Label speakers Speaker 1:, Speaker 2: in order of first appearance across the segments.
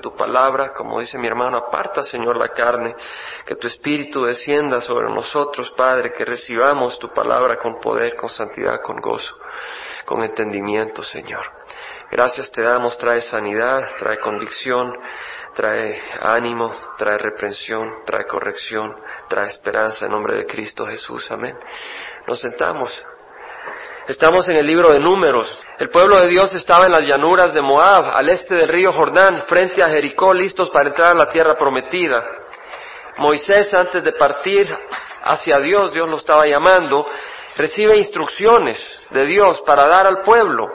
Speaker 1: tu palabra, como dice mi hermano, aparta, Señor, la carne, que tu espíritu descienda sobre nosotros, Padre, que recibamos tu palabra con poder, con santidad, con gozo, con entendimiento, Señor. Gracias te damos, trae sanidad, trae convicción, trae ánimo, trae reprensión, trae corrección, trae esperanza en nombre de Cristo Jesús. Amén. Nos sentamos. Estamos en el libro de números. El pueblo de Dios estaba en las llanuras de Moab, al este del río Jordán, frente a Jericó, listos para entrar a la tierra prometida. Moisés, antes de partir hacia Dios, Dios lo estaba llamando, recibe instrucciones de Dios para dar al pueblo.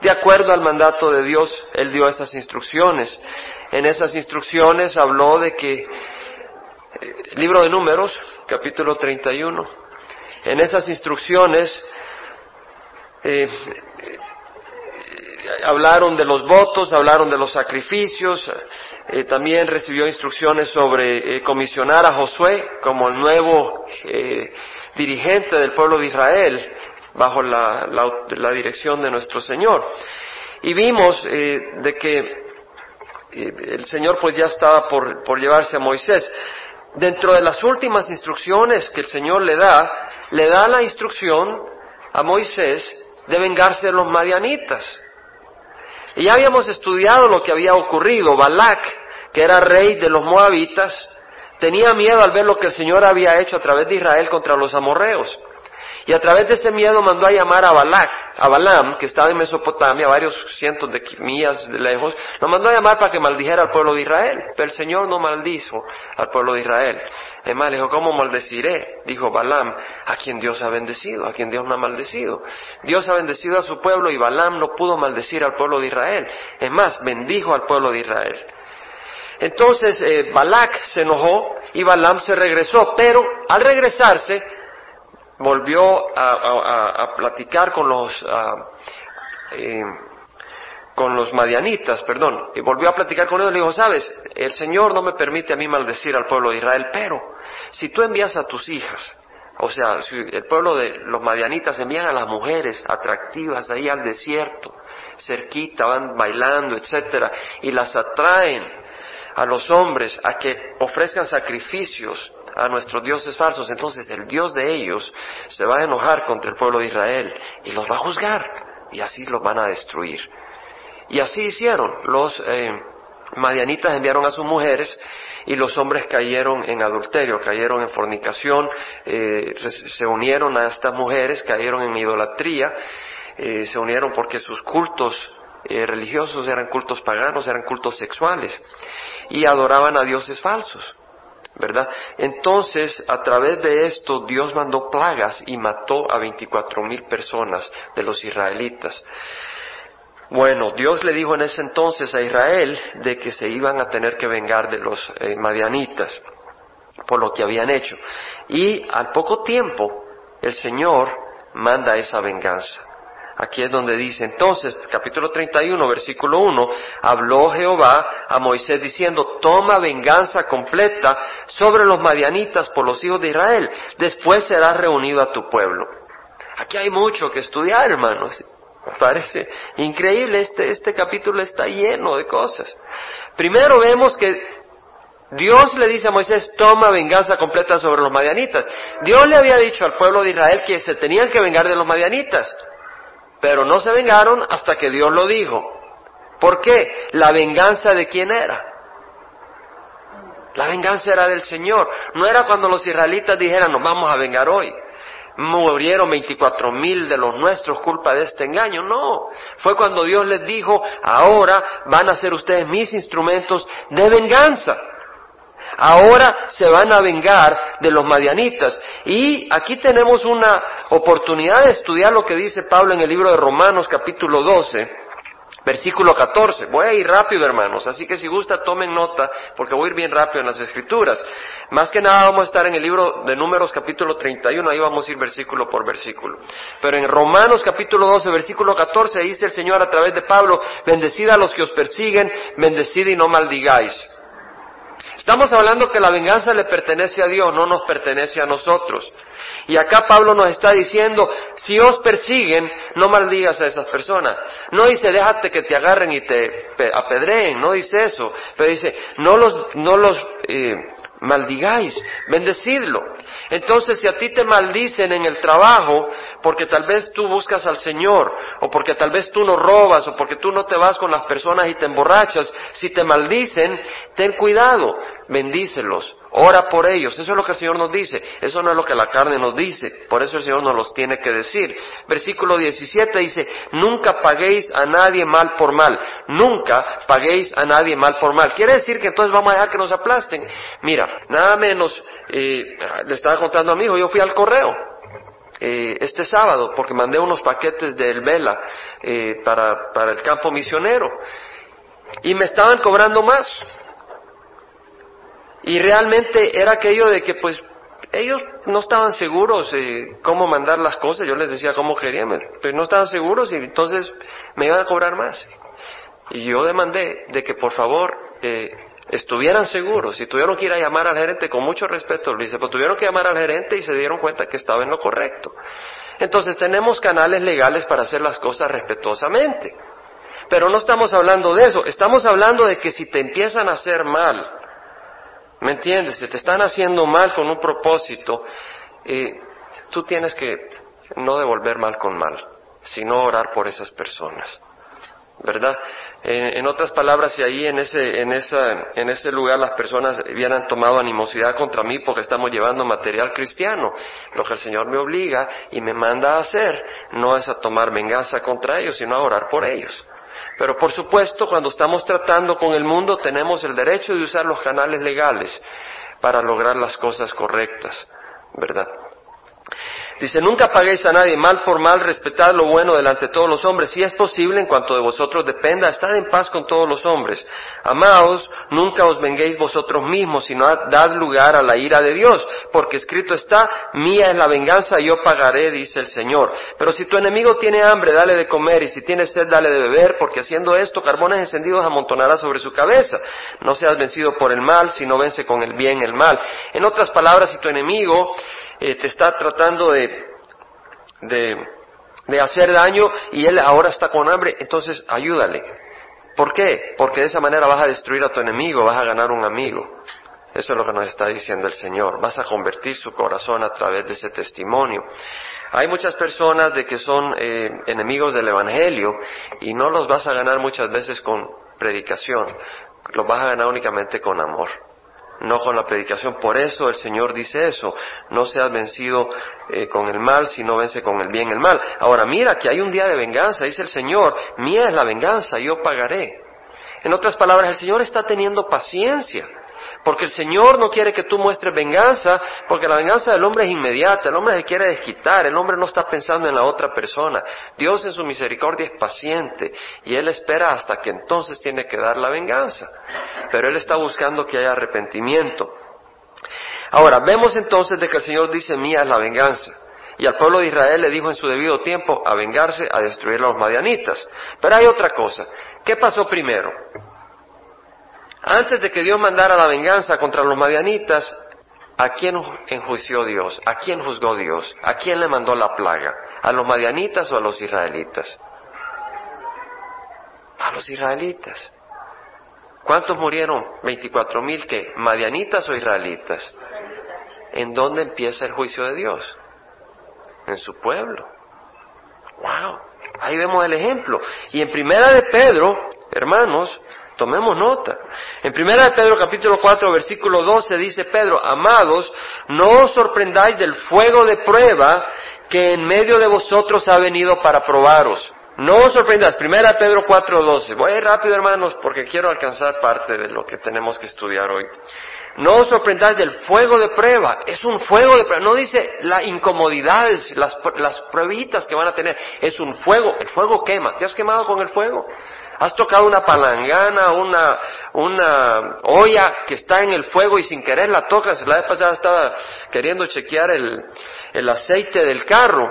Speaker 1: De acuerdo al mandato de Dios, Él dio esas instrucciones. En esas instrucciones habló de que, eh, libro de números, capítulo 31, en esas instrucciones eh, hablaron de los votos, hablaron de los sacrificios, eh, también recibió instrucciones sobre eh, comisionar a Josué como el nuevo dirigente del pueblo de Israel bajo la, dirección de nuestro Señor. Y vimos de que el Señor pues ya estaba por, por llevarse a Moisés. Dentro de las últimas instrucciones que el Señor le da, le da la instrucción a Moisés de vengarse de los madianitas. Y ya habíamos estudiado lo que había ocurrido. Balak, que era rey de los moabitas, tenía miedo al ver lo que el Señor había hecho a través de Israel contra los amorreos. Y a través de ese miedo mandó a llamar a Balak, a Balaam, que estaba en Mesopotamia, varios cientos de millas de lejos, lo mandó a llamar para que maldijera al pueblo de Israel. Pero el Señor no maldizo al pueblo de Israel. Es más, le dijo, ¿cómo maldeciré? Dijo Balaam, a quien Dios ha bendecido, a quien Dios no ha maldecido. Dios ha bendecido a su pueblo y Balaam no pudo maldecir al pueblo de Israel. Es más, bendijo al pueblo de Israel. Entonces eh, Balak se enojó y Balaam se regresó, pero al regresarse volvió a, platicar con los, eh, con los madianitas, perdón, y volvió a platicar con ellos. Le dijo, sabes, el Señor no me permite a mí maldecir al pueblo de Israel, pero si tú envías a tus hijas, o sea, si el pueblo de los madianitas envían a las mujeres atractivas ahí al desierto, cerquita, van bailando, etcétera, y las atraen a los hombres a que ofrezcan sacrificios a nuestros dioses falsos, entonces el Dios de ellos se va a enojar contra el pueblo de Israel y los va a juzgar y así los van a destruir. Y así hicieron. Los eh, madianitas enviaron a sus mujeres y los hombres cayeron en adulterio, cayeron en fornicación, eh, se unieron a estas mujeres, cayeron en idolatría, eh, se unieron porque sus cultos religiosos eran cultos paganos, eran cultos sexuales y adoraban a dioses falsos. ¿Verdad? Entonces, a través de esto, Dios mandó plagas y mató a 24 mil personas de los israelitas. Bueno, Dios le dijo en ese entonces a Israel de que se iban a tener que vengar de los eh, madianitas por lo que habían hecho. Y al poco tiempo, el Señor manda esa venganza. Aquí es donde dice, entonces, capítulo 31, versículo 1, habló Jehová a Moisés diciendo, toma venganza completa sobre los madianitas por los hijos de Israel, después serás reunido a tu pueblo. Aquí hay mucho que estudiar, hermanos. Parece increíble, este, este capítulo está lleno de cosas. Primero vemos que Dios le dice a Moisés, toma venganza completa sobre los madianitas. Dios le había dicho al pueblo de Israel que se tenían que vengar de los madianitas. Pero no se vengaron hasta que Dios lo dijo. ¿Por qué? La venganza de quién era. La venganza era del Señor. No era cuando los israelitas dijeran, nos vamos a vengar hoy. Murieron 24 mil de los nuestros culpa de este engaño. No. Fue cuando Dios les dijo, ahora van a ser ustedes mis instrumentos de venganza. Ahora se van a vengar de los madianitas. Y aquí tenemos una oportunidad de estudiar lo que dice Pablo en el libro de Romanos capítulo 12, versículo 14. Voy a ir rápido, hermanos, así que si gusta tomen nota, porque voy a ir bien rápido en las escrituras. Más que nada vamos a estar en el libro de Números capítulo 31, ahí vamos a ir versículo por versículo. Pero en Romanos capítulo 12, versículo 14, dice el Señor a través de Pablo, bendecid a los que os persiguen, bendecid y no maldigáis. Estamos hablando que la venganza le pertenece a Dios, no nos pertenece a nosotros. Y acá Pablo nos está diciendo, si os persiguen, no maldigas a esas personas. No dice, déjate que te agarren y te apedreen, no dice eso. Pero dice, no los, no los eh, maldigáis, bendecidlo. Entonces, si a ti te maldicen en el trabajo, porque tal vez tú buscas al Señor, o porque tal vez tú no robas, o porque tú no te vas con las personas y te emborrachas, si te maldicen, ten cuidado, bendícelos, ora por ellos. Eso es lo que el Señor nos dice. Eso no es lo que la carne nos dice. Por eso el Señor nos los tiene que decir. Versículo 17 dice, nunca paguéis a nadie mal por mal. Nunca paguéis a nadie mal por mal. Quiere decir que entonces vamos a dejar que nos aplasten. Mira, nada menos, eh, le estaba contando a mi hijo, yo fui al correo. Eh, este sábado porque mandé unos paquetes del Vela eh, para, para el campo misionero y me estaban cobrando más y realmente era aquello de que pues ellos no estaban seguros eh, cómo mandar las cosas, yo les decía cómo querían, pero no estaban seguros y entonces me iban a cobrar más. Y yo demandé de que por favor eh, estuvieran seguros y tuvieron que ir a llamar al gerente con mucho respeto, le dice, pues tuvieron que llamar al gerente y se dieron cuenta que estaba en lo correcto. Entonces tenemos canales legales para hacer las cosas respetuosamente. Pero no estamos hablando de eso, estamos hablando de que si te empiezan a hacer mal, ¿Me entiendes? Si te están haciendo mal con un propósito, eh, tú tienes que no devolver mal con mal, sino orar por esas personas. ¿Verdad? En, otras palabras, si ahí en ese, en, esa, en ese lugar las personas hubieran tomado animosidad contra mí porque estamos llevando material cristiano, lo que el Señor me obliga y me manda a hacer no es a tomar venganza contra ellos, sino a orar por ellos. Pero por supuesto, cuando estamos tratando con el mundo, tenemos el derecho de usar los canales legales para lograr las cosas correctas, ¿verdad? Dice, nunca paguéis a nadie mal por mal, respetad lo bueno delante de todos los hombres. Si es posible, en cuanto de vosotros dependa, estad en paz con todos los hombres. Amaos, nunca os venguéis vosotros mismos, sino dad lugar a la ira de Dios, porque escrito está, mía es la venganza, yo pagaré, dice el Señor. Pero si tu enemigo tiene hambre, dale de comer, y si tiene sed, dale de beber, porque haciendo esto, carbones encendidos amontonará sobre su cabeza. No seas vencido por el mal, sino vence con el bien el mal. En otras palabras, si tu enemigo eh, te está tratando de, de, hacer daño y él ahora está con hambre, entonces ayúdale. ¿Por qué? Porque de esa manera vas a destruir a tu enemigo, vas a ganar un amigo. Eso es lo que nos está diciendo el Señor. Vas a convertir su corazón a través de ese testimonio. Hay muchas personas de que son eh, enemigos del Evangelio y no los vas a ganar muchas veces con predicación, los vas a ganar únicamente con amor no con la predicación. Por eso el Señor dice eso, no seas vencido eh, con el mal, sino vence con el bien el mal. Ahora mira que hay un día de venganza, dice el Señor, mía es la venganza, yo pagaré. En otras palabras, el Señor está teniendo paciencia. Porque el Señor no quiere que tú muestres venganza, porque la venganza del hombre es inmediata, el hombre se quiere desquitar, el hombre no está pensando en la otra persona. Dios en su misericordia es paciente y Él espera hasta que entonces tiene que dar la venganza. Pero Él está buscando que haya arrepentimiento. Ahora, vemos entonces de que el Señor dice, mía es la venganza. Y al pueblo de Israel le dijo en su debido tiempo a vengarse, a destruir a los madianitas. Pero hay otra cosa. ¿Qué pasó primero? Antes de que Dios mandara la venganza contra los madianitas, ¿a quién enjuició Dios? ¿A quién juzgó Dios? ¿A quién le mandó la plaga? ¿A los madianitas o a los israelitas? A los israelitas. ¿Cuántos murieron? 24 mil que madianitas o israelitas. ¿En dónde empieza el juicio de Dios? En su pueblo. Wow. Ahí vemos el ejemplo. Y en primera de Pedro, hermanos, Tomemos nota. En primera de Pedro capítulo 4 versículo 12 dice Pedro, amados, no os sorprendáis del fuego de prueba que en medio de vosotros ha venido para probaros. No os sorprendáis. Primera de Pedro 4 12. Voy rápido hermanos porque quiero alcanzar parte de lo que tenemos que estudiar hoy. No os sorprendáis del fuego de prueba. Es un fuego de prueba. No dice las incomodidades, las, las pruebitas que van a tener. Es un fuego. El fuego quema. ¿Te has quemado con el fuego? Has tocado una palangana, una, una olla que está en el fuego y sin querer la tocas. La vez pasada estaba queriendo chequear el, el aceite del carro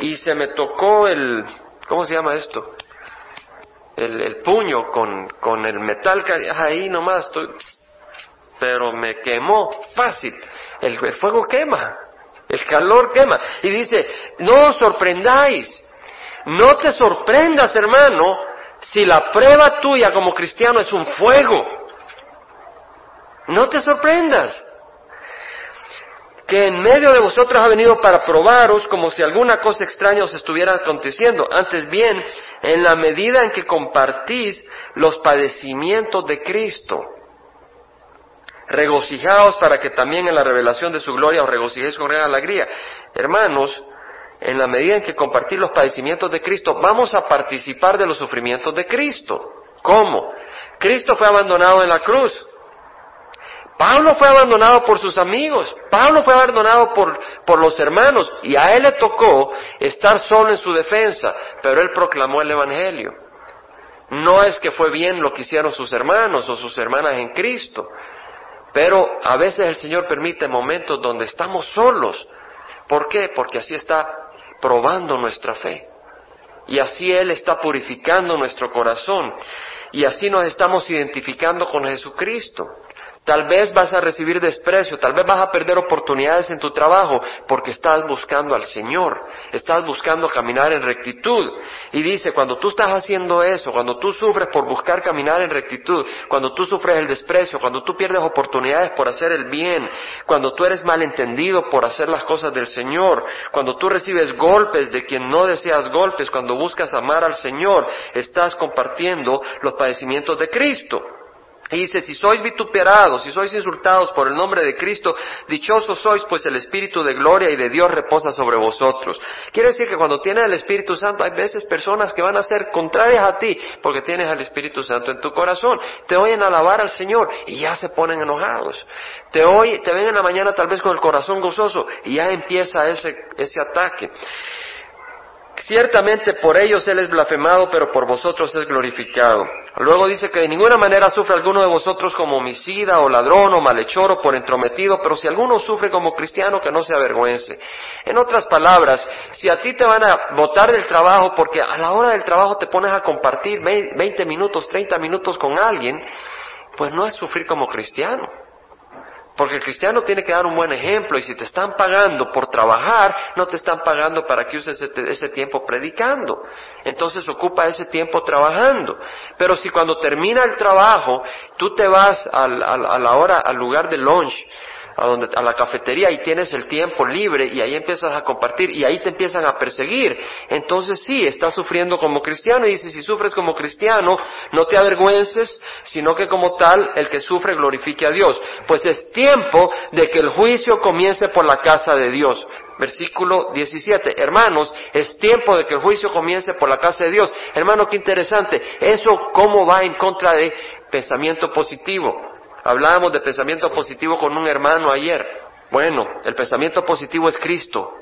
Speaker 1: y se me tocó el, ¿cómo se llama esto? El, el puño con, con el metal que ahí nomás estoy, pero me quemó fácil. El, el fuego quema, el calor quema. Y dice, no os sorprendáis, no te sorprendas hermano, si la prueba tuya como cristiano es un fuego. No te sorprendas que en medio de vosotros ha venido para probaros como si alguna cosa extraña os estuviera aconteciendo. Antes bien, en la medida en que compartís los padecimientos de Cristo, regocijaos para que también en la revelación de su gloria os regocijéis con gran alegría. Hermanos, en la medida en que compartís los padecimientos de Cristo, vamos a participar de los sufrimientos de Cristo. ¿Cómo? Cristo fue abandonado en la cruz. Pablo fue abandonado por sus amigos, Pablo fue abandonado por, por, los hermanos y a él le tocó estar solo en su defensa, pero él proclamó el Evangelio. No es que fue bien lo que hicieron sus hermanos o sus hermanas en Cristo, pero a veces el Señor permite momentos donde estamos solos. ¿Por qué? Porque así está probando nuestra fe. Y así Él está purificando nuestro corazón. Y así nos estamos identificando con Jesucristo. Tal vez vas a recibir desprecio, tal vez vas a perder oportunidades en tu trabajo porque estás buscando al Señor, estás buscando caminar en rectitud. Y dice, cuando tú estás haciendo eso, cuando tú sufres por buscar caminar en rectitud, cuando tú sufres el desprecio, cuando tú pierdes oportunidades por hacer el bien, cuando tú eres malentendido por hacer las cosas del Señor, cuando tú recibes golpes de quien no deseas golpes, cuando buscas amar al Señor, estás compartiendo los padecimientos de Cristo. Y dice, si sois vituperados, si sois insultados por el nombre de Cristo, dichosos sois, pues el Espíritu de gloria y de Dios reposa sobre vosotros. Quiere decir que cuando tienes el Espíritu Santo, hay veces personas que van a ser contrarias a ti, porque tienes al Espíritu Santo en tu corazón. Te oyen alabar al Señor y ya se ponen enojados. Te oyen, te ven en la mañana tal vez con el corazón gozoso y ya empieza ese, ese ataque. Ciertamente por ellos Él es blasfemado, pero por vosotros es glorificado. Luego dice que de ninguna manera sufre alguno de vosotros como homicida o ladrón o malhechor o por entrometido, pero si alguno sufre como cristiano, que no se avergüence. En otras palabras, si a ti te van a votar del trabajo porque a la hora del trabajo te pones a compartir 20 minutos, 30 minutos con alguien, pues no es sufrir como cristiano. Porque el cristiano tiene que dar un buen ejemplo y si te están pagando por trabajar, no te están pagando para que uses ese, tiempo predicando. Entonces ocupa ese tiempo trabajando. Pero si cuando termina el trabajo, tú te vas a la hora, al lugar de lunch, a, donde, a la cafetería y tienes el tiempo libre y ahí empiezas a compartir y ahí te empiezan a perseguir. Entonces sí, estás sufriendo como cristiano y dice, si sufres como cristiano, no te avergüences, sino que como tal, el que sufre glorifique a Dios. Pues es tiempo de que el juicio comience por la casa de Dios. Versículo 17. Hermanos, es tiempo de que el juicio comience por la casa de Dios. Hermano, qué interesante. Eso cómo va en contra de pensamiento positivo. Hablábamos de pensamiento positivo con un hermano ayer. Bueno, el pensamiento positivo es Cristo,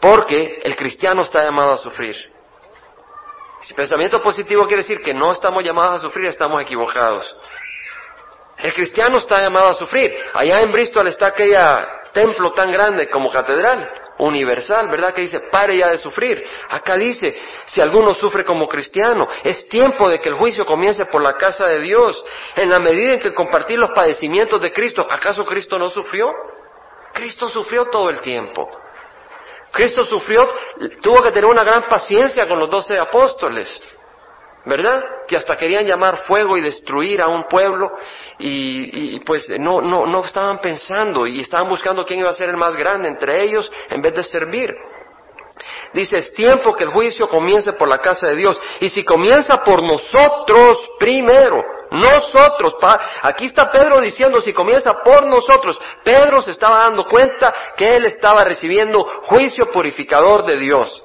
Speaker 1: porque el cristiano está llamado a sufrir. Si pensamiento positivo quiere decir que no estamos llamados a sufrir, estamos equivocados. El cristiano está llamado a sufrir. Allá en Bristol está aquella templo tan grande como catedral universal, ¿verdad? Que dice, pare ya de sufrir. Acá dice, si alguno sufre como cristiano, es tiempo de que el juicio comience por la casa de Dios. En la medida en que compartir los padecimientos de Cristo, ¿acaso Cristo no sufrió? Cristo sufrió todo el tiempo. Cristo sufrió, tuvo que tener una gran paciencia con los doce apóstoles. ¿Verdad? Que hasta querían llamar fuego y destruir a un pueblo y, pues no, no, no estaban pensando y estaban buscando quién iba a ser el más grande entre ellos en vez de servir. Dice, es tiempo que el juicio comience por la casa de Dios. Y si comienza por nosotros primero, nosotros, aquí está Pedro diciendo, si comienza por nosotros, Pedro se estaba dando cuenta que él estaba recibiendo juicio purificador de Dios.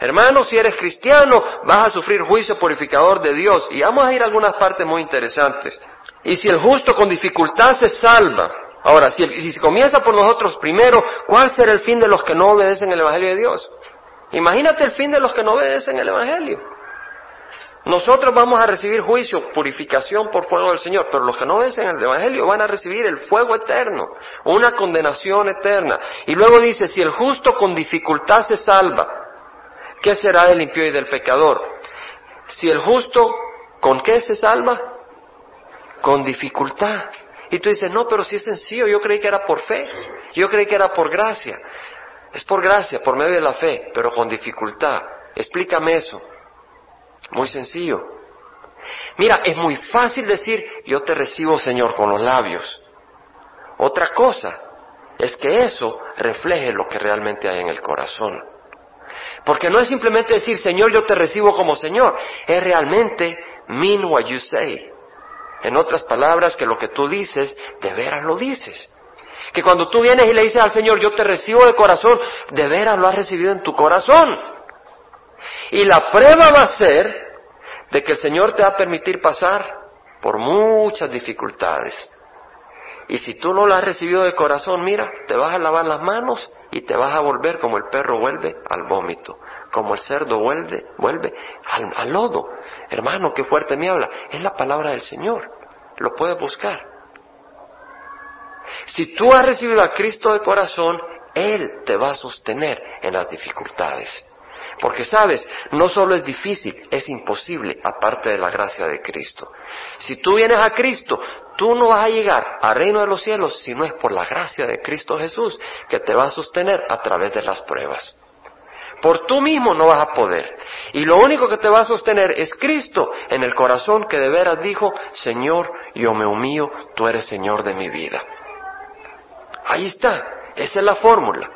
Speaker 1: Hermano, si eres cristiano, vas a sufrir juicio purificador de Dios. Y vamos a ir a algunas partes muy interesantes. Y si el justo con dificultad se salva, ahora, si, si comienza por nosotros primero, ¿cuál será el fin de los que no obedecen el Evangelio de Dios? Imagínate el fin de los que no obedecen el Evangelio. Nosotros vamos a recibir juicio, purificación por fuego del Señor, pero los que no obedecen el Evangelio van a recibir el fuego eterno, una condenación eterna. Y luego dice, si el justo con dificultad se salva, ¿qué será del impío y del pecador? Si el justo, ¿con qué se salva? Con dificultad. Y tú dices, no, pero si es sencillo, yo creí que era por fe, yo creí que era por gracia. Es por gracia, por medio de la fe, pero con dificultad. Explícame eso. Muy sencillo. Mira, es muy fácil decir, yo te recibo, Señor, con los labios. Otra cosa es que eso refleje lo que realmente hay en el corazón. Porque no es simplemente decir, Señor, yo te recibo como Señor, es realmente mean what you say. En otras palabras, que lo que tú dices, de veras lo dices. Que cuando tú vienes y le dices al Señor, yo te recibo de corazón, de veras lo has recibido en tu corazón. Y la prueba va a ser de que el Señor te va a permitir pasar por muchas dificultades. Y si tú no lo has recibido de corazón, mira, te vas a lavar las manos y te vas a volver como el perro vuelve al vómito, como el cerdo vuelve, vuelve al, al lodo. Hermano, qué fuerte me habla. Es la palabra del Señor. Lo puedes buscar. Si tú has recibido a Cristo de corazón, Él te va a sostener en las dificultades. Porque sabes, no solo es difícil, es imposible aparte de la gracia de Cristo. Si tú vienes a Cristo, tú no vas a llegar al reino de los cielos si no es por la gracia de Cristo Jesús que te va a sostener a través de las pruebas. Por tú mismo no vas a poder. Y lo único que te va a sostener es Cristo en el corazón que de veras dijo, Señor, yo me humillo, tú eres Señor de mi vida. Ahí está, esa es la fórmula.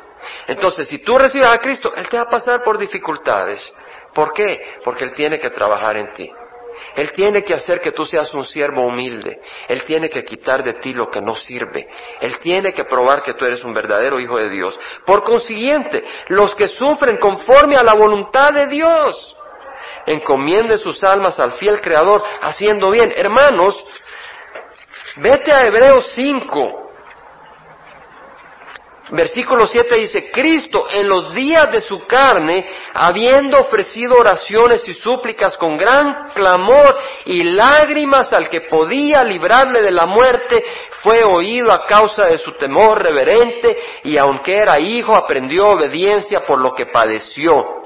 Speaker 1: Entonces, si tú recibes a Cristo, Él te va a pasar por dificultades. ¿Por qué? Porque Él tiene que trabajar en ti. Él tiene que hacer que tú seas un siervo humilde. Él tiene que quitar de ti lo que no sirve. Él tiene que probar que tú eres un verdadero hijo de Dios. Por consiguiente, los que sufren conforme a la voluntad de Dios, encomienden sus almas al fiel Creador, haciendo bien. Hermanos, vete a Hebreos 5. Versículo 7 dice, Cristo en los días de su carne, habiendo ofrecido oraciones y súplicas con gran clamor y lágrimas al que podía librarle de la muerte, fue oído a causa de su temor reverente y aunque era hijo, aprendió obediencia por lo que padeció.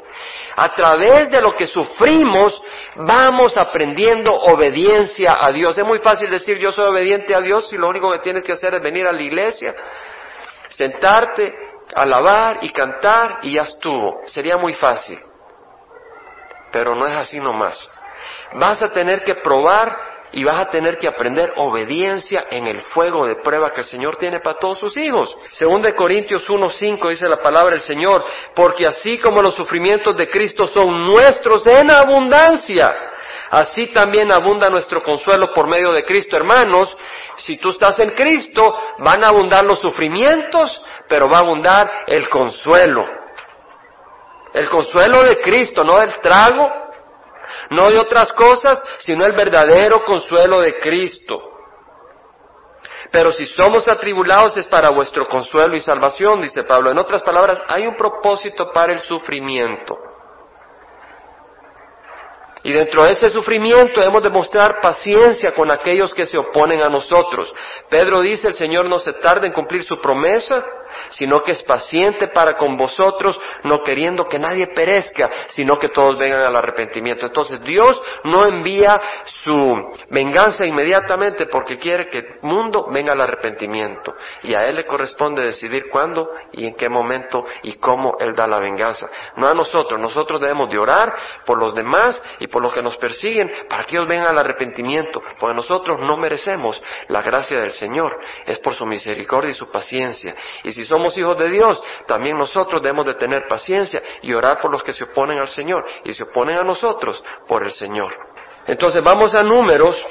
Speaker 1: A través de lo que sufrimos, vamos aprendiendo obediencia a Dios. Es muy fácil decir yo soy obediente a Dios y lo único que tienes que hacer es venir a la iglesia sentarte, alabar y cantar y ya estuvo. Sería muy fácil. Pero no es así nomás. Vas a tener que probar y vas a tener que aprender obediencia en el fuego de prueba que el Señor tiene para todos sus hijos. Según de Corintios 1.5 dice la palabra del Señor, porque así como los sufrimientos de Cristo son nuestros en abundancia, así también abunda nuestro consuelo por medio de Cristo. Hermanos, si tú estás en Cristo, van a abundar los sufrimientos, pero va a abundar el consuelo. El consuelo de Cristo, no del trago, no de otras cosas, sino el verdadero consuelo de Cristo. Pero si somos atribulados es para vuestro consuelo y salvación, dice Pablo. En otras palabras, hay un propósito para el sufrimiento. Y dentro de ese sufrimiento debemos demostrar paciencia con aquellos que se oponen a nosotros. Pedro dice, el Señor no se tarda en cumplir su promesa, sino que es paciente para con vosotros, no queriendo que nadie perezca, sino que todos vengan al arrepentimiento. Entonces Dios no envía su venganza inmediatamente porque quiere que el mundo venga al arrepentimiento. Y a Él le corresponde decidir cuándo y en qué momento y cómo Él da la venganza. No a nosotros, nosotros debemos de orar por los demás y por los que nos persiguen para que ellos vengan al arrepentimiento, porque nosotros no merecemos la gracia del Señor, es por su misericordia y su paciencia. Y si somos hijos de Dios, también nosotros debemos de tener paciencia y orar por los que se oponen al Señor y se oponen a nosotros por el Señor. Entonces vamos a números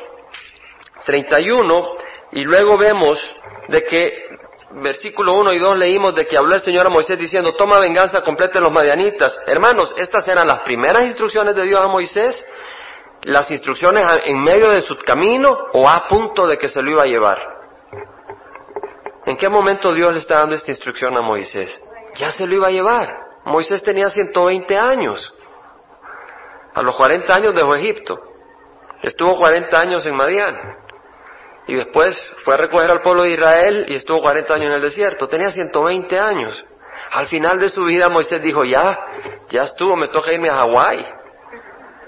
Speaker 1: 31 y luego vemos de que versículo 1 y 2 leímos de que habló el Señor a Moisés diciendo, toma venganza completa en los madianitas. Hermanos, estas eran las primeras instrucciones de Dios a Moisés, las instrucciones en medio de su camino o a punto de que se lo iba a llevar. ¿En qué momento Dios le está dando esta instrucción a Moisés? Ya se lo iba a llevar. Moisés tenía 120 años. A los 40 años dejó Egipto. Estuvo 40 años en Madián. Y después fue a recoger al pueblo de Israel y estuvo 40 años en el desierto. Tenía 120 años. Al final de su vida Moisés dijo, ya, ya estuvo, me toca irme a Hawái.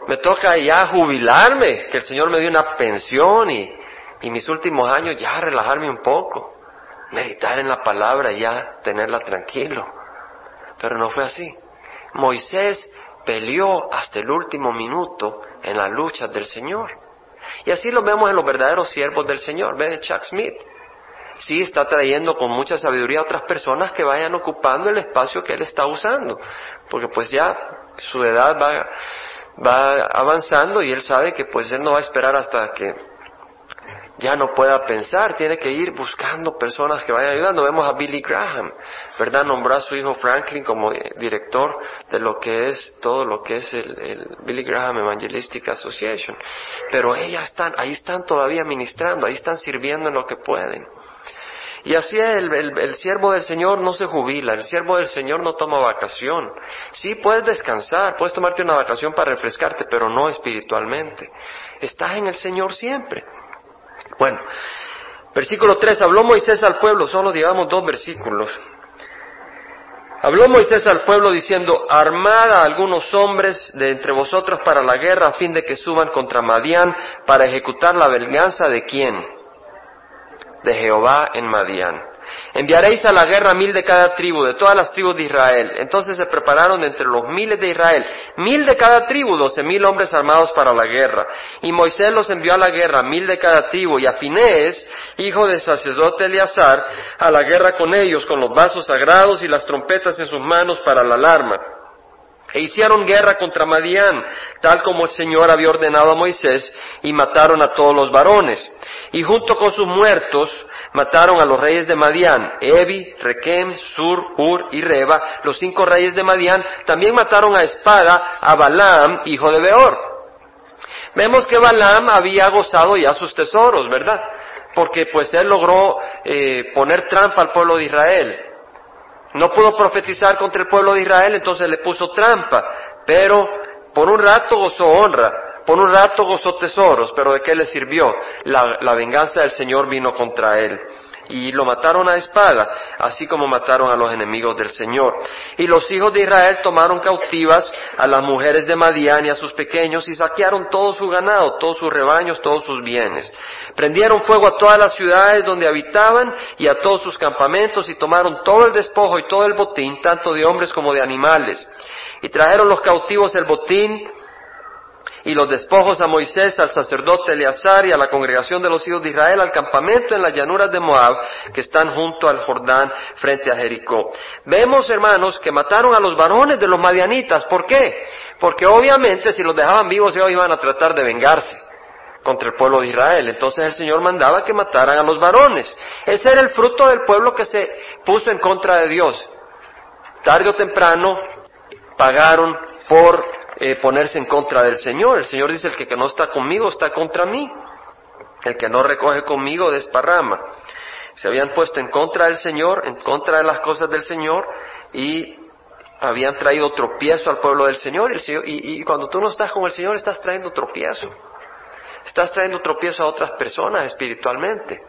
Speaker 1: Me toca ya jubilarme, que el Señor me dio una pensión y mis últimos años ya relajarme un poco, meditar en la palabra y ya tenerla tranquilo. Pero no fue así. Moisés peleó hasta el último minuto en la lucha del Señor. Y así lo vemos en los verdaderos siervos del Señor. Ve Chuck Smith. Sí está trayendo con mucha sabiduría a otras personas que vayan ocupando el espacio que él está usando. Porque pues ya su edad va, va avanzando y él sabe que pues él no va a esperar hasta que ya no pueda pensar, tiene que ir buscando personas que vayan ayudando. Vemos a Billy Graham, ¿verdad? Nombró a su hijo Franklin como director de lo que es todo lo que es el, Billy Graham Evangelistic Association. Pero ellas están, ahí están todavía ministrando, ahí están sirviendo en lo que pueden. Y así el, el, siervo del Señor no se jubila, el siervo del Señor no toma vacación. Sí, puedes descansar, puedes tomarte una vacación para refrescarte, pero no espiritualmente. Estás en el Señor siempre. Bueno, versículo 3, habló Moisés al pueblo, solo digamos dos versículos. Habló Moisés al pueblo diciendo, armad a algunos hombres de entre vosotros para la guerra a fin de que suban contra Madián para ejecutar la venganza de quién? De Jehová en Madián. Enviaréis a la guerra mil de cada tribu, de todas las tribus de Israel. Entonces se prepararon entre los miles de Israel, mil de cada tribu, doce mil hombres armados para la guerra. Y Moisés los envió a la guerra, mil de cada tribu, y a Finés, hijo del sacerdote Eleazar, a la guerra con ellos, con los vasos sagrados y las trompetas en sus manos para la alarma. E hicieron guerra contra Madián, tal como el Señor había ordenado a Moisés, y mataron a todos los varones. Y junto con sus muertos, mataron a los reyes de Madián, Evi, Requem, Sur, Ur y Reba, los cinco reyes de Madián, también mataron a espada a Balaam, hijo de Beor. Vemos que Balaam había gozado ya sus tesoros, ¿verdad? Porque pues él logró eh, poner trampa al pueblo de Israel. No pudo profetizar contra el pueblo de Israel, entonces le puso trampa, pero por un rato gozó honra. Por un rato gozó tesoros, pero ¿de qué le sirvió? La, venganza del Señor vino contra él y lo mataron a espada, así como mataron a los enemigos del Señor. Y los hijos de Israel tomaron cautivas a las mujeres de Madián y a sus pequeños y saquearon todo su ganado, todos sus rebaños, todos sus bienes. Prendieron fuego a todas las ciudades donde habitaban y a todos sus campamentos y tomaron todo el despojo y todo el botín, tanto de hombres como de animales. Y trajeron los cautivos el botín y los despojos a Moisés, al sacerdote Eleazar y a la congregación de los hijos de Israel al campamento en las llanuras de Moab que están junto al Jordán frente a Jericó. Vemos, hermanos, que mataron a los varones de los madianitas. ¿Por qué? Porque obviamente si los dejaban vivos ellos iban a tratar de vengarse contra el pueblo de Israel. Entonces el Señor mandaba que mataran a los varones. Ese era el fruto del pueblo que se puso en contra de Dios. Tarde o temprano pagaron por eh, ponerse en contra del Señor. El Señor dice, el que, no está conmigo está contra mí. El que no recoge conmigo desparrama. Se habían puesto en contra del Señor, en contra de las cosas del Señor y habían traído tropiezo al pueblo del Señor. Y, cuando tú no estás con el Señor estás trayendo tropiezo. Estás trayendo tropiezo a otras personas espiritualmente.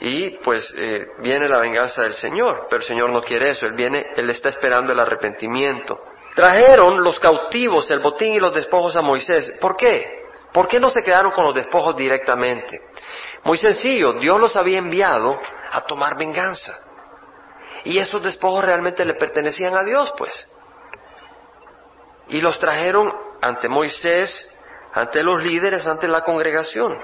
Speaker 1: Y pues eh, viene la venganza del Señor, pero el Señor no quiere eso, Él viene, Él está esperando el arrepentimiento. Trajeron los cautivos, el botín y los despojos a Moisés. ¿Por qué? ¿Por qué no se quedaron con los despojos directamente? Muy sencillo, Dios los había enviado a tomar venganza. Y esos despojos realmente le pertenecían a Dios, pues. Y los trajeron ante Moisés, ante los líderes, ante la congregación.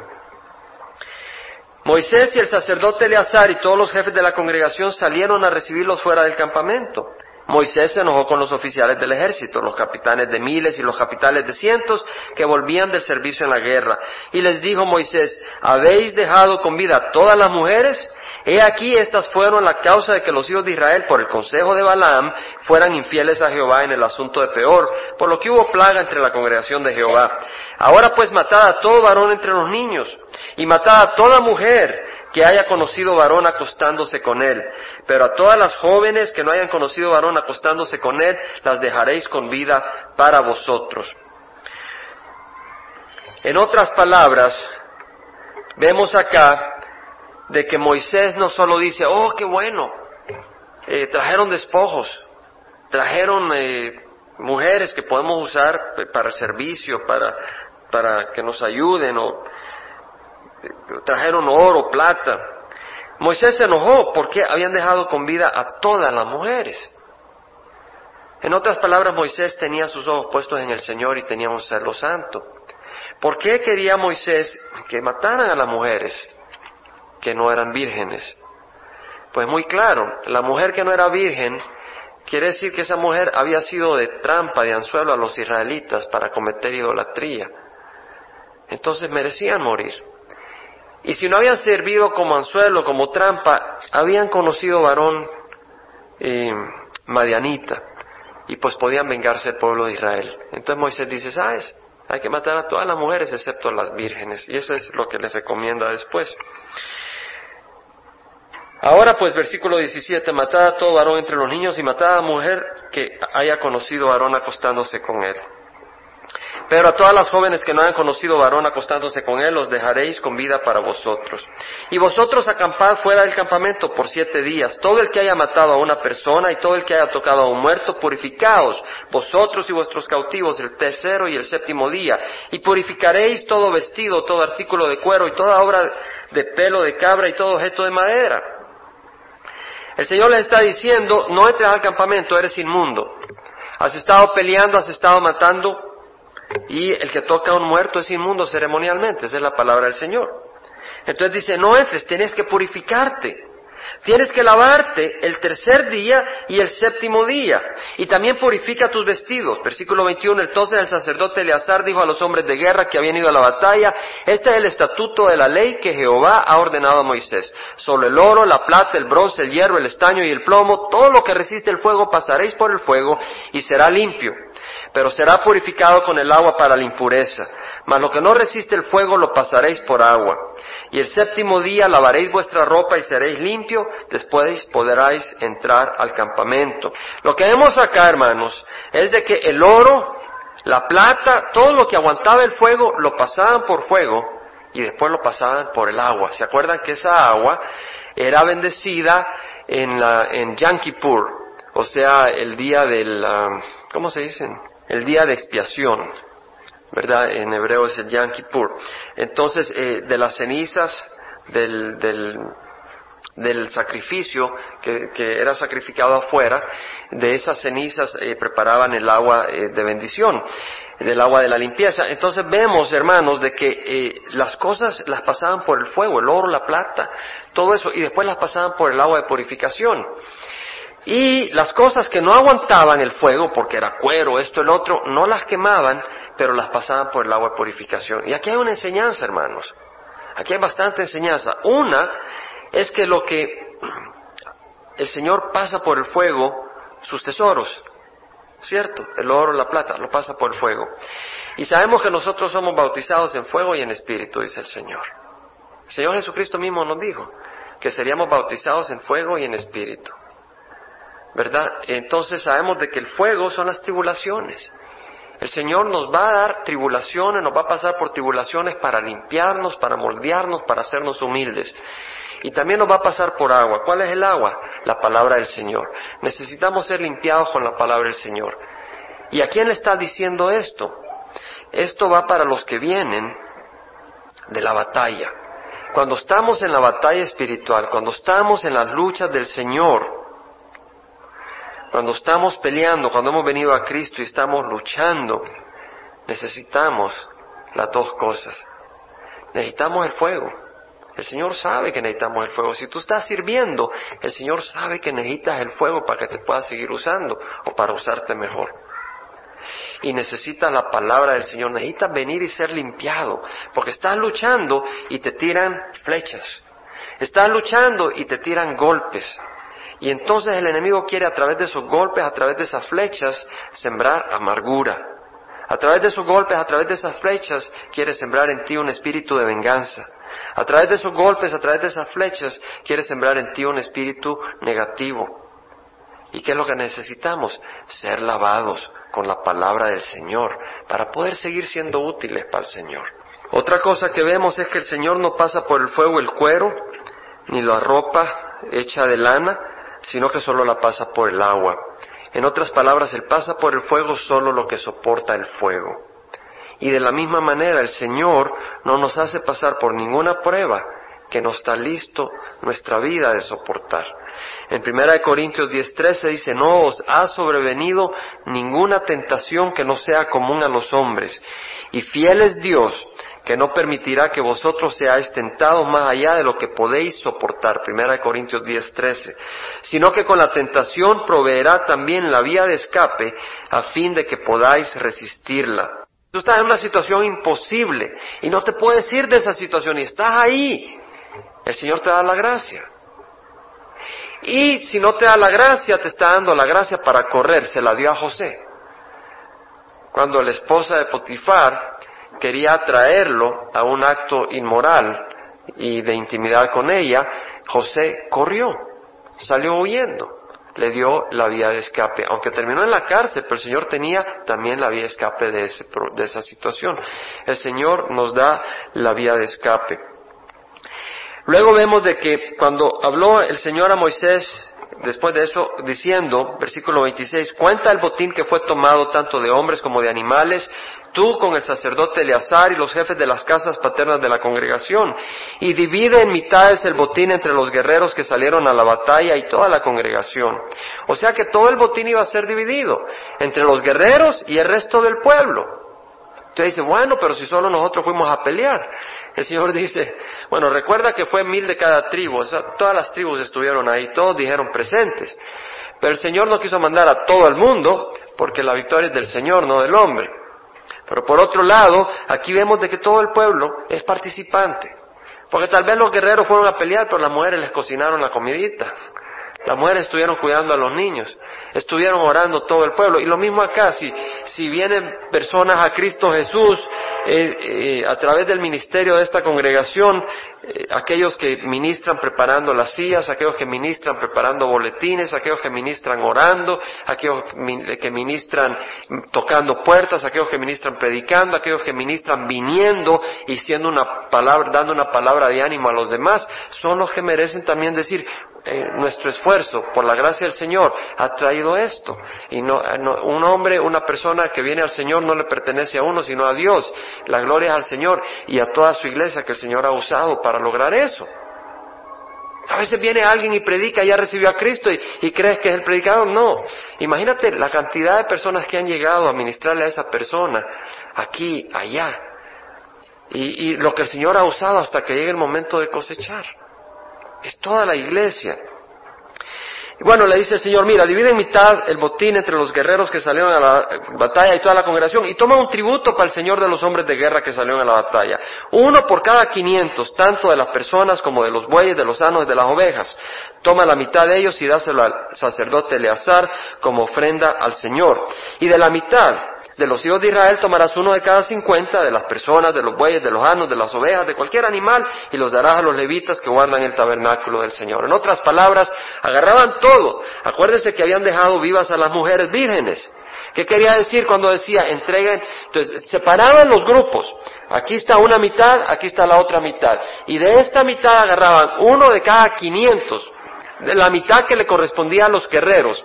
Speaker 1: Moisés y el sacerdote Eleazar y todos los jefes de la congregación salieron a recibirlos fuera del campamento. Moisés se enojó con los oficiales del ejército, los capitanes de miles y los capitanes de cientos que volvían del servicio en la guerra. Y les dijo Moisés, ¿habéis dejado con vida todas las mujeres? He aquí estas fueron la causa de que los hijos de Israel, por el consejo de Balaam, fueran infieles a Jehová en el asunto de peor, por lo que hubo plaga entre la congregación de Jehová. Ahora pues matad a todo varón entre los niños, y matad a toda mujer, que haya conocido varón acostándose con él. Pero a todas las jóvenes que no hayan conocido varón acostándose con él, las dejaréis con vida para vosotros. En otras palabras, vemos acá de que Moisés no solo dice, oh, qué bueno, eh, trajeron despojos, trajeron eh, mujeres que podemos usar para el servicio, para, para que nos ayuden, o trajeron oro, plata. Moisés se enojó porque habían dejado con vida a todas las mujeres. En otras palabras, Moisés tenía sus ojos puestos en el Señor y tenía un celo santo. ¿Por qué quería Moisés que mataran a las mujeres que no eran vírgenes? Pues muy claro, la mujer que no era virgen quiere decir que esa mujer había sido de trampa, de anzuelo a los israelitas para cometer idolatría. Entonces merecían morir. Y si no habían servido como anzuelo, como trampa, habían conocido varón eh, madianita y pues podían vengarse el pueblo de Israel. Entonces Moisés dice, ¿sabes? Hay que matar a todas las mujeres excepto a las vírgenes. Y eso es lo que les recomienda después. Ahora pues versículo 17, matad a todo varón entre los niños y matad a mujer que haya conocido varón acostándose con él. Pero a todas las jóvenes que no hayan conocido varón acostándose con él, los dejaréis con vida para vosotros. Y vosotros acampad fuera del campamento por siete días. Todo el que haya matado a una persona y todo el que haya tocado a un muerto, purificaos, vosotros y vuestros cautivos, el tercero y el séptimo día. Y purificaréis todo vestido, todo artículo de cuero y toda obra de pelo de cabra y todo objeto de madera. El Señor les está diciendo, no entres al campamento, eres inmundo. Has estado peleando, has estado matando, y el que toca a un muerto es inmundo ceremonialmente, esa es la palabra del Señor. Entonces dice, no entres, tienes que purificarte. Tienes que lavarte el tercer día y el séptimo día. Y también purifica tus vestidos. Versículo 21. Entonces el sacerdote Eleazar dijo a los hombres de guerra que habían ido a la batalla, este es el estatuto de la ley que Jehová ha ordenado a Moisés. Sobre el oro, la plata, el bronce, el hierro, el estaño y el plomo, todo lo que resiste el fuego pasaréis por el fuego y será limpio pero será purificado con el agua para la impureza. Mas lo que no resiste el fuego lo pasaréis por agua. Y el séptimo día lavaréis vuestra ropa y seréis limpio, después podréis entrar al campamento. Lo que vemos acá, hermanos, es de que el oro, la plata, todo lo que aguantaba el fuego, lo pasaban por fuego y después lo pasaban por el agua. ¿Se acuerdan que esa agua era bendecida en, la, en Yankipur? O sea, el día del, ah, ¿cómo se dicen? El día de expiación, ¿verdad? En hebreo es el Yom Kippur. Entonces, eh, de las cenizas del, del, sacrificio que, era sacrificado afuera, de esas cenizas eh, preparaban el agua eh, de bendición, del agua de la limpieza. Entonces vemos, hermanos, de que las cosas las pasaban por el fuego, el oro, la plata, todo eso, y después las pasaban por el agua de purificación. Y las cosas que no aguantaban el fuego, porque era cuero, esto, el otro, no las quemaban, pero las pasaban por el agua de purificación. Y aquí hay una enseñanza, hermanos. Aquí hay bastante enseñanza. Una es que lo que el Señor pasa por el fuego, sus tesoros, ¿cierto? El oro, la plata, lo pasa por el fuego. Y sabemos que nosotros somos bautizados en fuego y en espíritu, dice el Señor. El Señor Jesucristo mismo nos dijo que seríamos bautizados en fuego y en espíritu. ¿Verdad? Entonces sabemos de que el fuego son las tribulaciones. El Señor nos va a dar tribulaciones, nos va a pasar por tribulaciones para limpiarnos, para moldearnos, para hacernos humildes. Y también nos va a pasar por agua. ¿Cuál es el agua? La palabra del Señor. Necesitamos ser limpiados con la palabra del Señor. ¿Y a quién le está diciendo esto? Esto va para los que vienen de la batalla. Cuando estamos en la batalla espiritual, cuando estamos en las luchas del Señor, cuando estamos peleando, cuando hemos venido a Cristo y estamos luchando, necesitamos las dos cosas. Necesitamos el fuego. El Señor sabe que necesitamos el fuego. Si tú estás sirviendo, el Señor sabe que necesitas el fuego para que te puedas seguir usando o para usarte mejor. Y necesitas la palabra del Señor, necesitas venir y ser limpiado, porque estás luchando y te tiran flechas. Estás luchando y te tiran golpes. Y entonces el enemigo quiere a través de esos golpes, a través de esas flechas, sembrar amargura. A través de esos golpes, a través de esas flechas, quiere sembrar en ti un espíritu de venganza. A través de esos golpes, a través de esas flechas, quiere sembrar en ti un espíritu negativo. ¿Y qué es lo que necesitamos? Ser lavados con la palabra del Señor para poder seguir siendo útiles para el Señor. Otra cosa que vemos es que el Señor no pasa por el fuego el cuero, ni la ropa hecha de lana, sino que solo la pasa por el agua. En otras palabras, Él pasa por el fuego solo lo que soporta el fuego. Y de la misma manera el Señor no nos hace pasar por ninguna prueba que no está listo nuestra vida de soportar. En 1 Corintios 10:13 dice, no os ha sobrevenido ninguna tentación que no sea común a los hombres. Y fiel es Dios, que no permitirá que vosotros seáis tentados más allá de lo que podéis soportar. 1 Corintios 10:13. Sino que con la tentación proveerá también la vía de escape a fin de que podáis resistirla. Tú estás en una situación imposible y no te puedes ir de esa situación y estás ahí. El Señor te da la gracia. Y si no te da la gracia, te está dando la gracia para correr. Se la dio a José. Cuando la esposa de Potifar quería atraerlo a un acto inmoral y de intimidad con ella, José corrió, salió huyendo, le dio la vía de escape, aunque terminó en la cárcel, pero el Señor tenía también la vía de escape de, de esa situación. El Señor nos da la vía de escape. Luego vemos de que cuando habló el Señor a Moisés, después de eso, diciendo, versículo 26, cuenta el botín que fue tomado tanto de hombres como de animales, tú con el sacerdote Eleazar y los jefes de las casas paternas de la congregación, y divide en mitades el botín entre los guerreros que salieron a la batalla y toda la congregación. O sea que todo el botín iba a ser dividido entre los guerreros y el resto del pueblo. Usted dice, bueno, pero si solo nosotros fuimos a pelear. El Señor dice, bueno, recuerda que fue mil de cada tribu, todas las tribus estuvieron ahí, todos dijeron presentes. Pero el Señor no quiso mandar a todo el mundo, porque la victoria es del Señor, no del hombre. Pero por otro lado, aquí vemos de que todo el pueblo es participante. Porque tal vez los guerreros fueron a pelear, pero las mujeres les cocinaron la comidita. Las mujeres estuvieron cuidando a los niños, estuvieron orando todo el pueblo. Y lo mismo acá, si, si vienen personas a Cristo Jesús eh, eh, a través del ministerio de esta congregación, eh, aquellos que ministran preparando las sillas, aquellos que ministran preparando boletines, aquellos que ministran orando, aquellos que ministran tocando puertas, aquellos que ministran predicando, aquellos que ministran viniendo y siendo una palabra, dando una palabra de ánimo a los demás, son los que merecen también decir, eh, nuestro esfuerzo, por la gracia del Señor, ha traído esto. Y no, eh, un hombre, una persona que viene al Señor no le pertenece a uno, sino a Dios. La gloria es al Señor y a toda su iglesia que el Señor ha usado para lograr eso. A veces viene alguien y predica, ya recibió a Cristo y, y, crees que es el predicador. No. Imagínate la cantidad de personas que han llegado a ministrarle a esa persona, aquí, allá. Y, y lo que el Señor ha usado hasta que llegue el momento de cosechar. Es toda la iglesia. Y bueno, le dice el Señor, mira, divide en mitad el botín entre los guerreros que salieron a la batalla y toda la congregación y toma un tributo para el Señor de los hombres de guerra que salieron a la batalla. Uno por cada quinientos, tanto de las personas como de los bueyes, de los sanos y de las ovejas. Toma la mitad de ellos y dáselo al sacerdote Eleazar como ofrenda al Señor. Y de la mitad de los hijos de Israel tomarás uno de cada cincuenta de las personas, de los bueyes, de los anos, de las ovejas, de cualquier animal, y los darás a los levitas que guardan el tabernáculo del Señor. En otras palabras, agarraban todo. Acuérdense que habían dejado vivas a las mujeres vírgenes. ¿Qué quería decir cuando decía entreguen? Entonces, separaban los grupos. Aquí está una mitad, aquí está la otra mitad. Y de esta mitad agarraban uno de cada quinientos, de la mitad que le correspondía a los guerreros,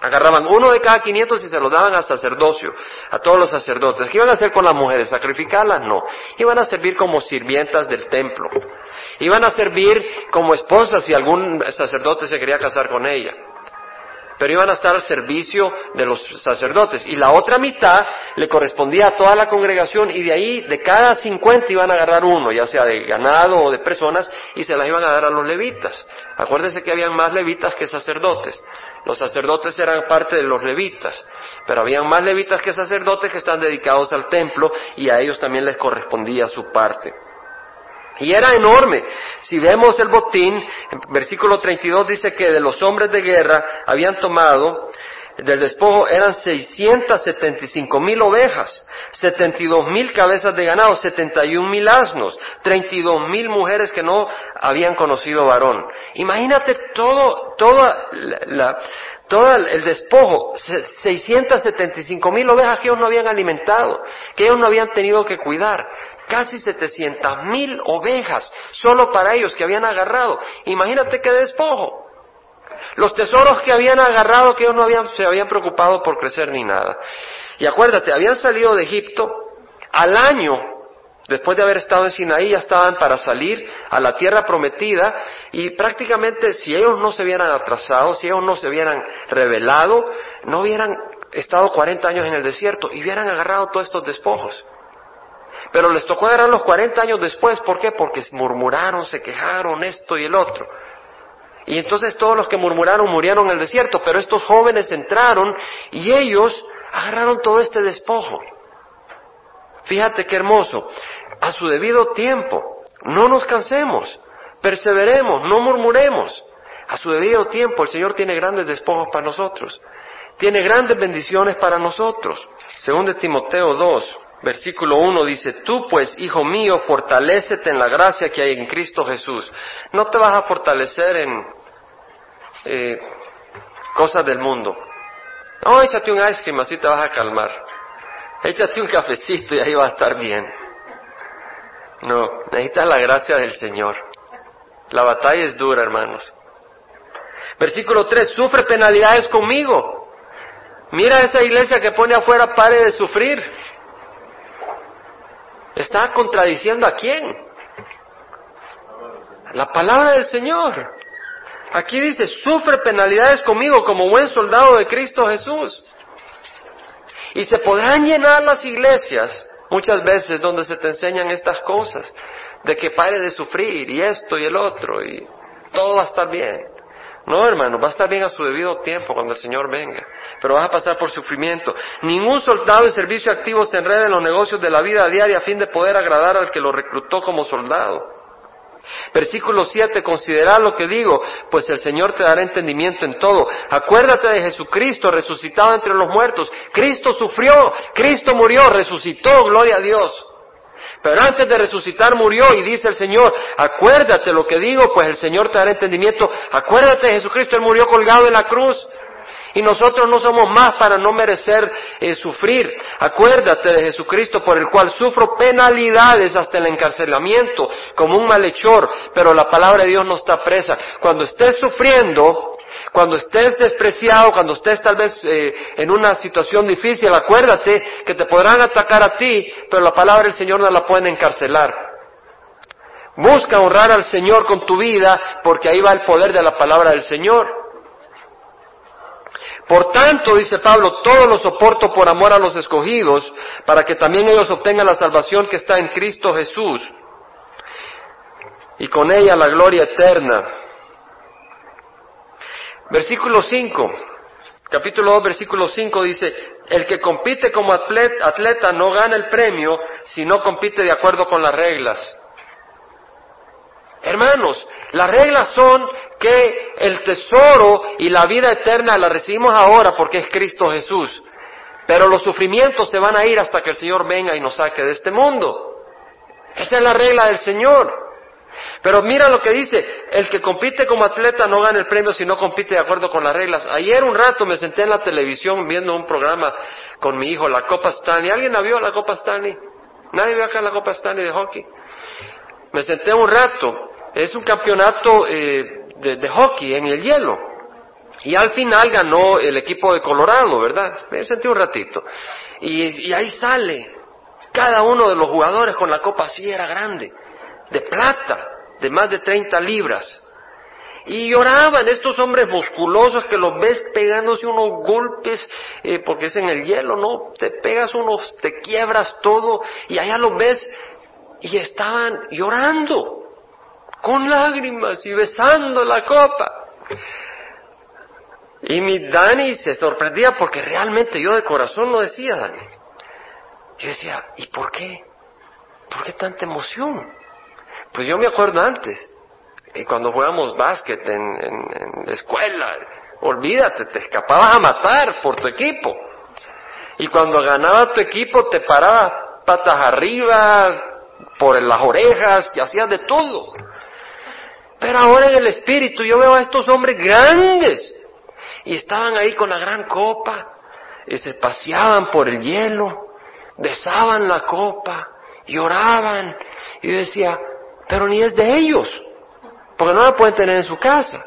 Speaker 1: Agarraban uno de cada quinientos y se lo daban al sacerdocio, a todos los sacerdotes. ¿Qué iban a hacer con las mujeres? ¿Sacrificarlas? No. Iban a servir como sirvientas del templo. Iban a servir como esposas si algún sacerdote se quería casar con ella. Pero iban a estar al servicio de los sacerdotes. Y la otra mitad le correspondía a toda la congregación y de ahí, de cada cincuenta iban a agarrar uno, ya sea de ganado o de personas, y se las iban a dar a los levitas. Acuérdense que habían más levitas que sacerdotes. Los sacerdotes eran parte de los levitas, pero habían más levitas que sacerdotes que están dedicados al templo y a ellos también les correspondía su parte. Y era enorme. Si vemos el botín, en versículo 32 dice que de los hombres de guerra habían tomado del despojo eran 675 mil ovejas, 72 mil cabezas de ganado, 71 mil asnos, 32 mil mujeres que no habían conocido varón. Imagínate todo, toda la, todo el despojo, 675 mil ovejas que ellos no habían alimentado, que ellos no habían tenido que cuidar. Casi 700 mil ovejas solo para ellos que habían agarrado. Imagínate qué despojo. Los tesoros que habían agarrado, que ellos no habían, se habían preocupado por crecer ni nada. Y acuérdate, habían salido de Egipto, Al año, después de haber estado en Sinaí, ya estaban para salir a la tierra prometida y prácticamente si ellos no se hubieran atrasado, si ellos no se hubieran revelado, no hubieran estado 40 años en el desierto y hubieran agarrado todos estos despojos. Pero les tocó agarrar los 40 años después, ¿por qué? Porque murmuraron, se quejaron, esto y el otro. Y entonces todos los que murmuraron murieron en el desierto, pero estos jóvenes entraron y ellos agarraron todo este despojo. Fíjate qué hermoso. A su debido tiempo, no nos cansemos, perseveremos, no murmuremos. A su debido tiempo el Señor tiene grandes despojos para nosotros. Tiene grandes bendiciones para nosotros. Según de Timoteo 2, versículo 1 dice, tú pues, hijo mío, fortalécete en la gracia que hay en Cristo Jesús. No te vas a fortalecer en eh, cosas del mundo. No, échate un ice cream, así te vas a calmar. Échate un cafecito y ahí va a estar bien. No, necesitas la gracia del Señor. La batalla es dura, hermanos. Versículo 3, sufre penalidades conmigo. Mira esa iglesia que pone afuera, pare de sufrir. Está contradiciendo a quién? La palabra del Señor. Aquí dice, sufre penalidades conmigo como buen soldado de Cristo Jesús. Y se podrán llenar las iglesias muchas veces donde se te enseñan estas cosas, de que pare de sufrir y esto y el otro y todo va a estar bien. No, hermano, va a estar bien a su debido tiempo cuando el Señor venga, pero vas a pasar por sufrimiento. Ningún soldado de servicio activo se enreda en los negocios de la vida diaria a fin de poder agradar al que lo reclutó como soldado. Versículo 7, considera lo que digo, pues el Señor te dará entendimiento en todo. Acuérdate de Jesucristo resucitado entre los muertos. Cristo sufrió, Cristo murió, resucitó, gloria a Dios. Pero antes de resucitar murió y dice el Señor, acuérdate lo que digo, pues el Señor te dará entendimiento. Acuérdate de Jesucristo, Él murió colgado en la cruz. Y nosotros no somos más para no merecer eh, sufrir. Acuérdate de Jesucristo por el cual sufro penalidades hasta el encarcelamiento como un malhechor, pero la palabra de Dios no está presa. Cuando estés sufriendo, cuando estés despreciado, cuando estés tal vez eh, en una situación difícil, acuérdate que te podrán atacar a ti, pero la palabra del Señor no la pueden encarcelar. Busca honrar al Señor con tu vida, porque ahí va el poder de la palabra del Señor. Por tanto, dice Pablo, todo lo soporto por amor a los escogidos, para que también ellos obtengan la salvación que está en Cristo Jesús, y con ella la gloria eterna. Versículo 5, capítulo 2, versículo 5 dice, el que compite como atleta no gana el premio si no compite de acuerdo con las reglas. Hermanos, las reglas son que el tesoro y la vida eterna la recibimos ahora porque es Cristo Jesús. Pero los sufrimientos se van a ir hasta que el Señor venga y nos saque de este mundo. Esa es la regla del Señor. Pero mira lo que dice, el que compite como atleta no gana el premio si no compite de acuerdo con las reglas. Ayer un rato me senté en la televisión viendo un programa con mi hijo, la Copa Stanley. ¿Alguien la vio la Copa Stanley? ¿Nadie vio acá la Copa Stanley de hockey? Me senté un rato. Es un campeonato eh, de, hockey en el hielo. Y al final ganó el equipo de Colorado, ¿verdad? Me sentí un ratito. Y, y, ahí sale cada uno de los jugadores con la copa así era grande, de plata, de más de 30 libras. Y lloraban estos hombres musculosos que los ves pegándose unos golpes, eh, porque es en el hielo, ¿no? Te pegas unos, te quiebras todo, y allá los ves y estaban llorando con lágrimas y besando la copa. Y mi Dani se sorprendía porque realmente yo de corazón lo decía, Dani. Yo decía, ¿y por qué? ¿Por qué tanta emoción? Pues yo me acuerdo antes, y cuando jugábamos básquet en, en la escuela, olvídate, te escapabas a matar por tu equipo. Y cuando ganaba tu equipo te parabas patas arriba, por las orejas, y hacías de todo. Pero ahora en el espíritu yo veo a estos hombres grandes y estaban ahí con la gran copa y se paseaban por el hielo, besaban la copa, lloraban. Y yo decía, pero ni es de ellos, porque no la pueden tener en su casa.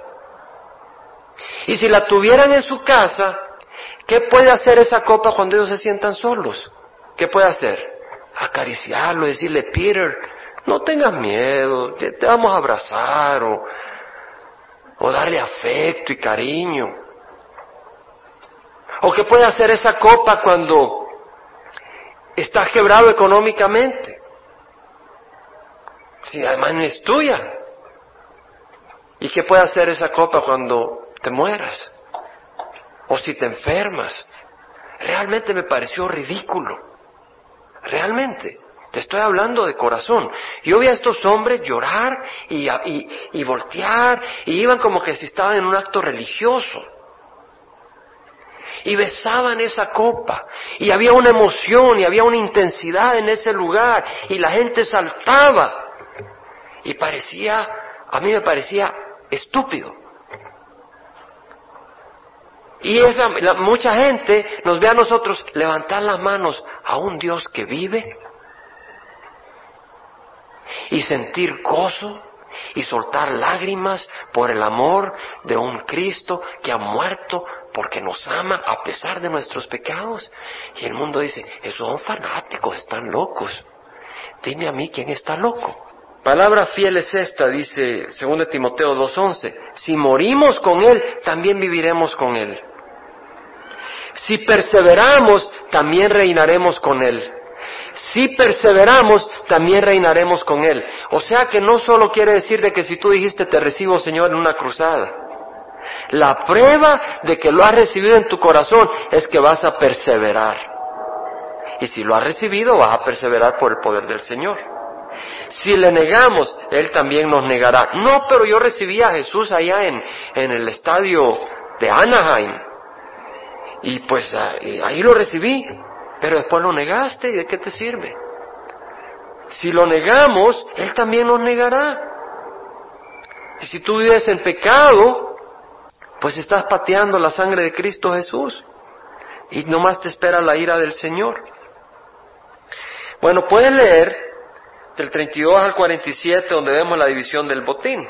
Speaker 1: Y si la tuvieran en su casa, ¿qué puede hacer esa copa cuando ellos se sientan solos? ¿Qué puede hacer? acariciarlo, decirle, Peter, no tengas miedo, te, vamos a abrazar o, o darle afecto y cariño. O que puede hacer esa copa cuando estás quebrado económicamente. Si además no es tuya. ¿Y qué puede hacer esa copa cuando te mueras? O si te enfermas. Realmente me pareció ridículo. Realmente. Te estoy hablando de corazón. Yo vi a estos hombres llorar y, y, voltear y iban como que si estaban en un acto religioso. Y besaban esa copa y había una emoción y había una intensidad en ese lugar y la gente saltaba y parecía, a mí me parecía estúpido. Y esa, mucha gente nos ve a nosotros levantar las manos a un Dios que vive y sentir gozo y soltar lágrimas por el amor de un Cristo que ha muerto porque nos ama a pesar de nuestros pecados. Y el mundo dice, esos son fanáticos, están locos. Dime a mí quién está loco. Palabra fiel es esta, dice 2 Timoteo 2.11. Si morimos con Él, también viviremos con Él. Si perseveramos, también reinaremos con Él. Si perseveramos, también reinaremos con Él. O sea que no solo quiere decir de que si tú dijiste te recibo Señor en una cruzada. La prueba de que lo has recibido en tu corazón es que vas a perseverar. Y si lo has recibido, vas a perseverar por el poder del Señor. Si le negamos, Él también nos negará. No, pero yo recibí a Jesús allá en, en el estadio de Anaheim. Y pues ah, ahí lo recibí. Pero después lo negaste y de qué te sirve. Si lo negamos, Él también nos negará. Y si tú vives en pecado, pues estás pateando la sangre de Cristo Jesús. Y nomás te espera la ira del Señor. Bueno, puedes leer del 32 al 47 donde vemos la división del botín.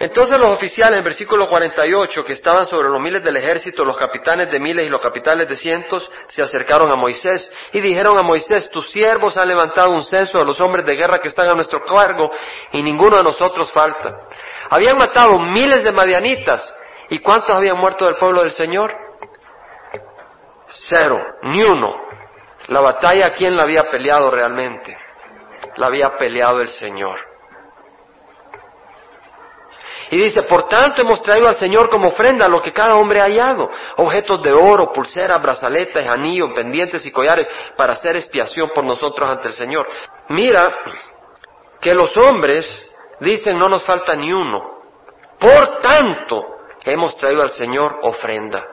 Speaker 1: Entonces los oficiales, en versículo 48, que estaban sobre los miles del ejército, los capitanes de miles y los capitanes de cientos, se acercaron a Moisés y dijeron a Moisés, tus siervos han levantado un censo de los hombres de guerra que están a nuestro cargo y ninguno de nosotros falta. Habían matado miles de madianitas. ¿Y cuántos habían muerto del pueblo del Señor? Cero, ni uno. La batalla, ¿quién la había peleado realmente? La había peleado el Señor. Y dice, por tanto hemos traído al Señor como ofrenda lo que cada hombre ha hallado, objetos de oro, pulseras, brazaletes, anillos, pendientes y collares, para hacer expiación por nosotros ante el Señor. Mira que los hombres dicen no nos falta ni uno. Por tanto hemos traído al Señor ofrenda.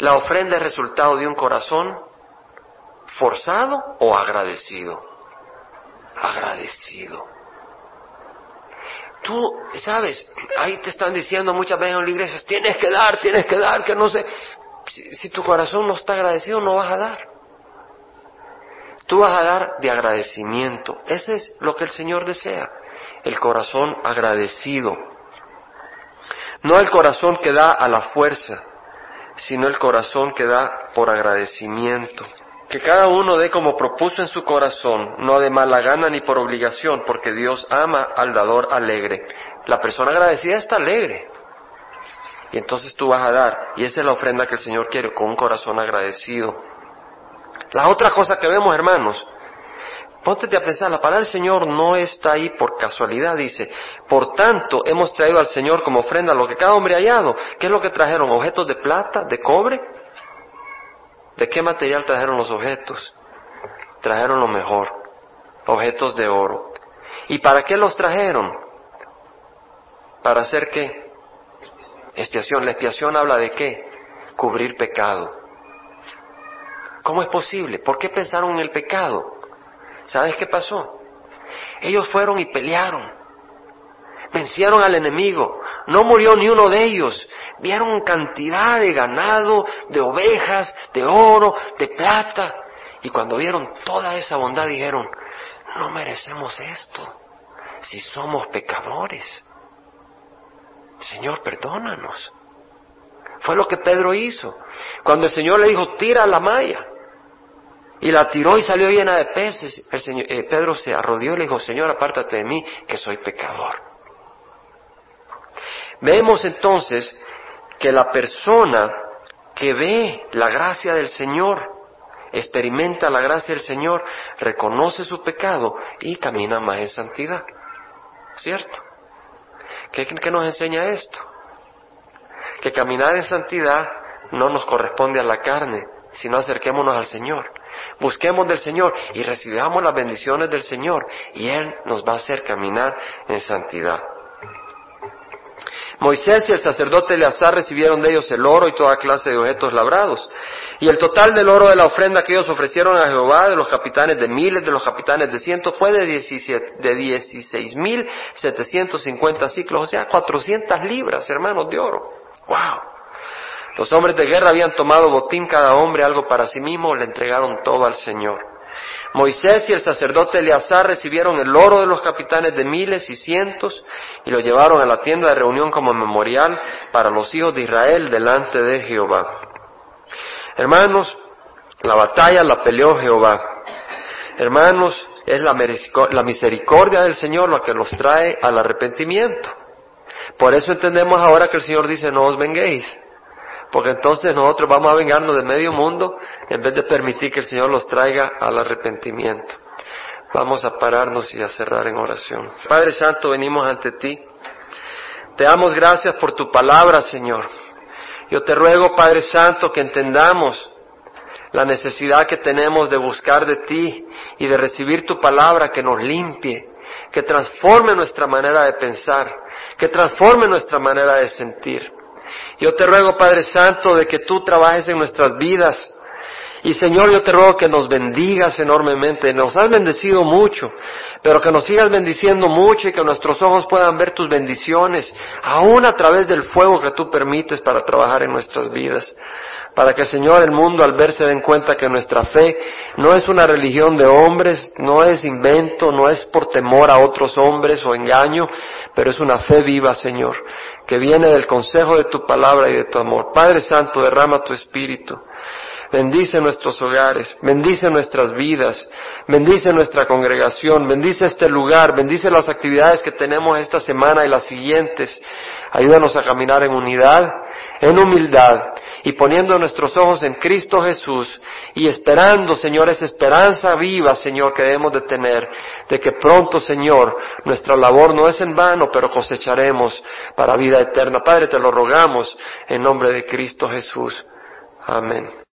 Speaker 1: La ofrenda es resultado de un corazón forzado o agradecido. Agradecido. Tú, sabes, ahí te están diciendo muchas veces en la iglesia, tienes que dar, tienes que dar, que no sé. Si, tu corazón no está agradecido, no vas a dar. Tú vas a dar de agradecimiento. Ese es lo que el Señor desea. El corazón agradecido. No el corazón que da a la fuerza, sino el corazón que da por agradecimiento. Que cada uno dé como propuso en su corazón, no de mala gana ni por obligación, porque Dios ama al dador alegre. La persona agradecida está alegre. Y entonces tú vas a dar. Y esa es la ofrenda que el Señor quiere, con un corazón agradecido. La otra cosa que vemos, hermanos, Póntete a pensar, la palabra del Señor no está ahí por casualidad, dice, por tanto hemos traído al Señor como ofrenda lo que cada hombre ha hallado. ¿Qué es lo que trajeron? ¿Objetos de plata, de cobre? ¿De qué material trajeron los objetos? Trajeron lo mejor, objetos de oro. ¿Y para qué los trajeron? ¿Para hacer qué? Expiación. La expiación habla de qué? Cubrir pecado. ¿Cómo es posible? ¿Por qué pensaron en el pecado? ¿Sabes qué pasó? Ellos fueron y pelearon. Vencieron al enemigo. No murió ni uno de ellos. Vieron cantidad de ganado, de ovejas, de oro, de plata. Y cuando vieron toda esa bondad dijeron, no merecemos esto si somos pecadores. Señor, perdónanos. Fue lo que Pedro hizo. Cuando el Señor le dijo, tira la malla. y la tiró y salió llena de peces. El señor, eh, Pedro se arrodilló y le dijo, Señor, apártate de mí, que soy pecador. Vemos entonces que la persona que ve la gracia del Señor, experimenta la gracia del Señor, reconoce su pecado y camina más en santidad. ¿Cierto? ¿Qué, nos enseña esto? Que caminar en santidad no nos corresponde a la carne, sino acerquémonos al Señor. Busquemos del Señor y recibamos las bendiciones del Señor y Él nos va a hacer caminar en santidad. Moisés y el sacerdote Eleazar recibieron de ellos el oro y toda clase de objetos labrados. Y el total del oro de la ofrenda que ellos ofrecieron a Jehová, de los capitanes de miles, de los capitanes de cientos, fue de, de 16 mil 750 ciclos, o sea, 400 libras, hermanos, de oro. ¡Wow! Los hombres de guerra habían tomado botín cada hombre algo para sí mismo, le entregaron todo al Señor. Moisés y el sacerdote Eleazar recibieron el oro de los capitanes de miles y cientos y lo llevaron a la tienda de reunión como memorial para los hijos de Israel delante de Jehová. Hermanos, la batalla la peleó Jehová. Hermanos, es la misericordia del Señor la que los trae al arrepentimiento. Por eso entendemos ahora que el Señor dice, no os venguéis. Porque entonces nosotros vamos a vengarnos de medio mundo en vez de permitir que el Señor los traiga al arrepentimiento. Vamos a pararnos y a cerrar en oración. Padre Santo, venimos ante ti. Te damos gracias por tu palabra, Señor. Yo te ruego, Padre Santo, que entendamos la necesidad que tenemos de buscar de ti y de recibir tu palabra que nos limpie, que transforme nuestra manera de pensar, que transforme nuestra manera de sentir. Yo te ruego, Padre Santo, de que tú trabajes en nuestras vidas. Y Señor, yo te ruego que nos bendigas enormemente. Nos has bendecido mucho, pero que nos sigas bendiciendo mucho y que nuestros ojos puedan ver tus bendiciones, aún a través del fuego que tú permites para trabajar en nuestras vidas. Para que, Señor, el mundo al verse den cuenta que nuestra fe no es una religión de hombres, no es invento, no es por temor a otros hombres o engaño, pero es una fe viva, Señor que viene del consejo de tu palabra y de tu amor. Padre Santo, derrama tu espíritu. Bendice nuestros hogares, bendice nuestras vidas, bendice nuestra congregación, bendice este lugar, bendice las actividades que tenemos esta semana y las siguientes. Ayúdanos a caminar en unidad, en humildad y poniendo nuestros ojos en Cristo Jesús y esperando, Señor, esa esperanza viva, Señor, que debemos de tener, de que pronto, Señor, nuestra labor no es en vano, pero cosecharemos para vida eterna. Padre, te lo rogamos en nombre de Cristo Jesús. Amén.